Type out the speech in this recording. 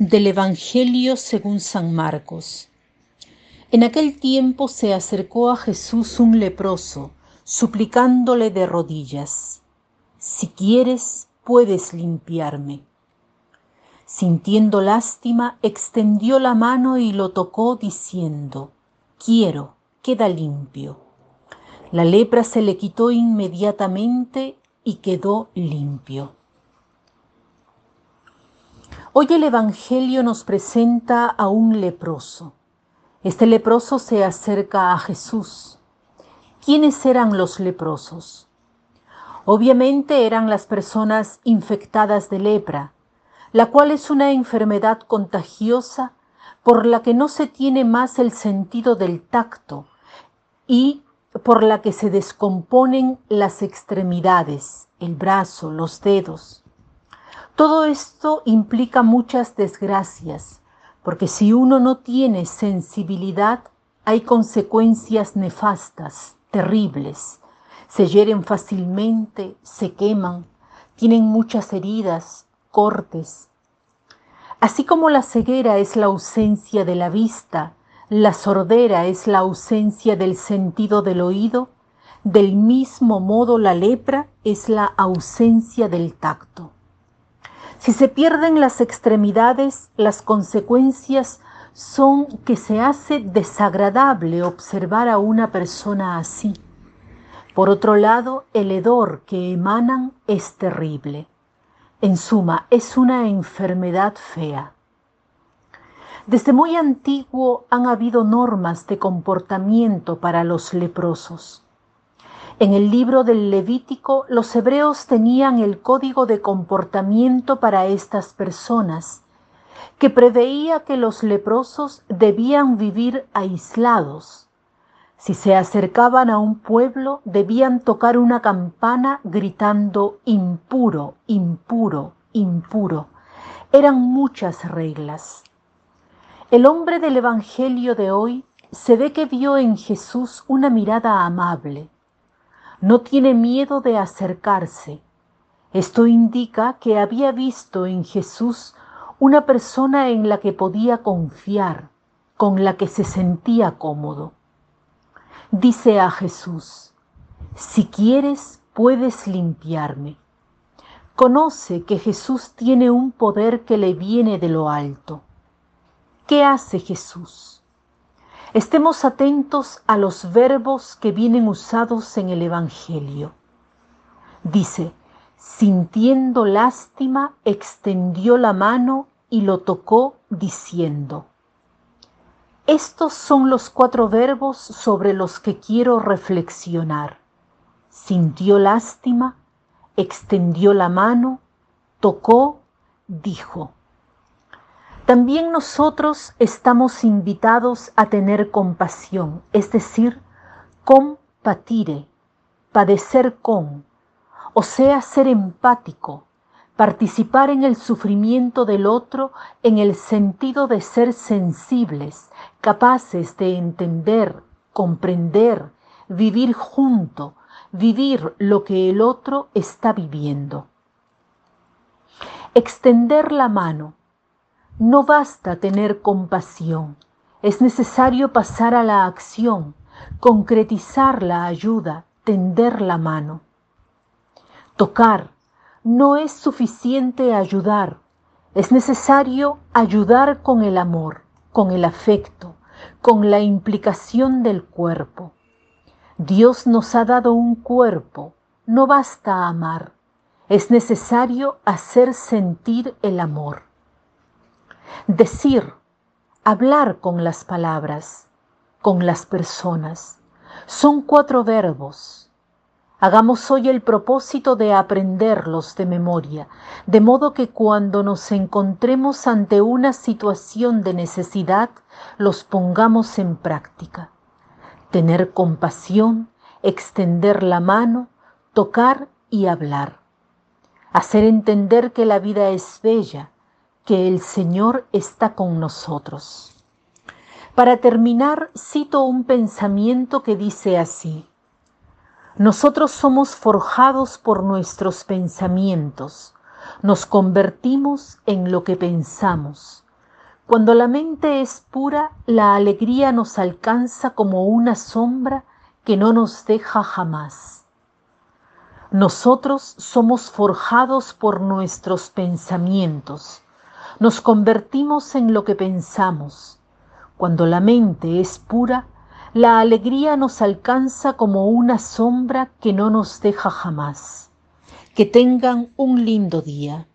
Del Evangelio según San Marcos. En aquel tiempo se acercó a Jesús un leproso, suplicándole de rodillas, Si quieres, puedes limpiarme. Sintiendo lástima, extendió la mano y lo tocó, diciendo, Quiero, queda limpio. La lepra se le quitó inmediatamente y quedó limpio. Hoy el Evangelio nos presenta a un leproso. Este leproso se acerca a Jesús. ¿Quiénes eran los leprosos? Obviamente eran las personas infectadas de lepra, la cual es una enfermedad contagiosa por la que no se tiene más el sentido del tacto y por la que se descomponen las extremidades, el brazo, los dedos. Todo esto implica muchas desgracias, porque si uno no tiene sensibilidad, hay consecuencias nefastas, terribles. Se hieren fácilmente, se queman, tienen muchas heridas, cortes. Así como la ceguera es la ausencia de la vista, la sordera es la ausencia del sentido del oído, del mismo modo la lepra es la ausencia del tacto. Si se pierden las extremidades, las consecuencias son que se hace desagradable observar a una persona así. Por otro lado, el hedor que emanan es terrible. En suma, es una enfermedad fea. Desde muy antiguo han habido normas de comportamiento para los leprosos. En el libro del Levítico, los hebreos tenían el código de comportamiento para estas personas, que preveía que los leprosos debían vivir aislados. Si se acercaban a un pueblo, debían tocar una campana gritando impuro, impuro, impuro. Eran muchas reglas. El hombre del Evangelio de hoy se ve que vio en Jesús una mirada amable no tiene miedo de acercarse. Esto indica que había visto en Jesús una persona en la que podía confiar, con la que se sentía cómodo. Dice a Jesús, si quieres puedes limpiarme. Conoce que Jesús tiene un poder que le viene de lo alto. ¿Qué hace Jesús? Estemos atentos a los verbos que vienen usados en el Evangelio. Dice, sintiendo lástima, extendió la mano y lo tocó diciendo. Estos son los cuatro verbos sobre los que quiero reflexionar. Sintió lástima, extendió la mano, tocó, dijo. También nosotros estamos invitados a tener compasión, es decir, compatire, padecer con, o sea, ser empático, participar en el sufrimiento del otro en el sentido de ser sensibles, capaces de entender, comprender, vivir junto, vivir lo que el otro está viviendo. Extender la mano no basta tener compasión, es necesario pasar a la acción, concretizar la ayuda, tender la mano. Tocar, no es suficiente ayudar, es necesario ayudar con el amor, con el afecto, con la implicación del cuerpo. Dios nos ha dado un cuerpo, no basta amar, es necesario hacer sentir el amor. Decir, hablar con las palabras, con las personas, son cuatro verbos. Hagamos hoy el propósito de aprenderlos de memoria, de modo que cuando nos encontremos ante una situación de necesidad, los pongamos en práctica. Tener compasión, extender la mano, tocar y hablar. Hacer entender que la vida es bella, que el Señor está con nosotros. Para terminar, cito un pensamiento que dice así, nosotros somos forjados por nuestros pensamientos, nos convertimos en lo que pensamos, Cuando la mente es pura, la alegría nos alcanza como una sombra que no nos deja jamás. Nosotros somos forjados por nuestros pensamientos, nos convertimos en lo que pensamos. Cuando la mente es pura, la alegría nos alcanza como una sombra que no nos deja jamás. Que tengan un lindo día.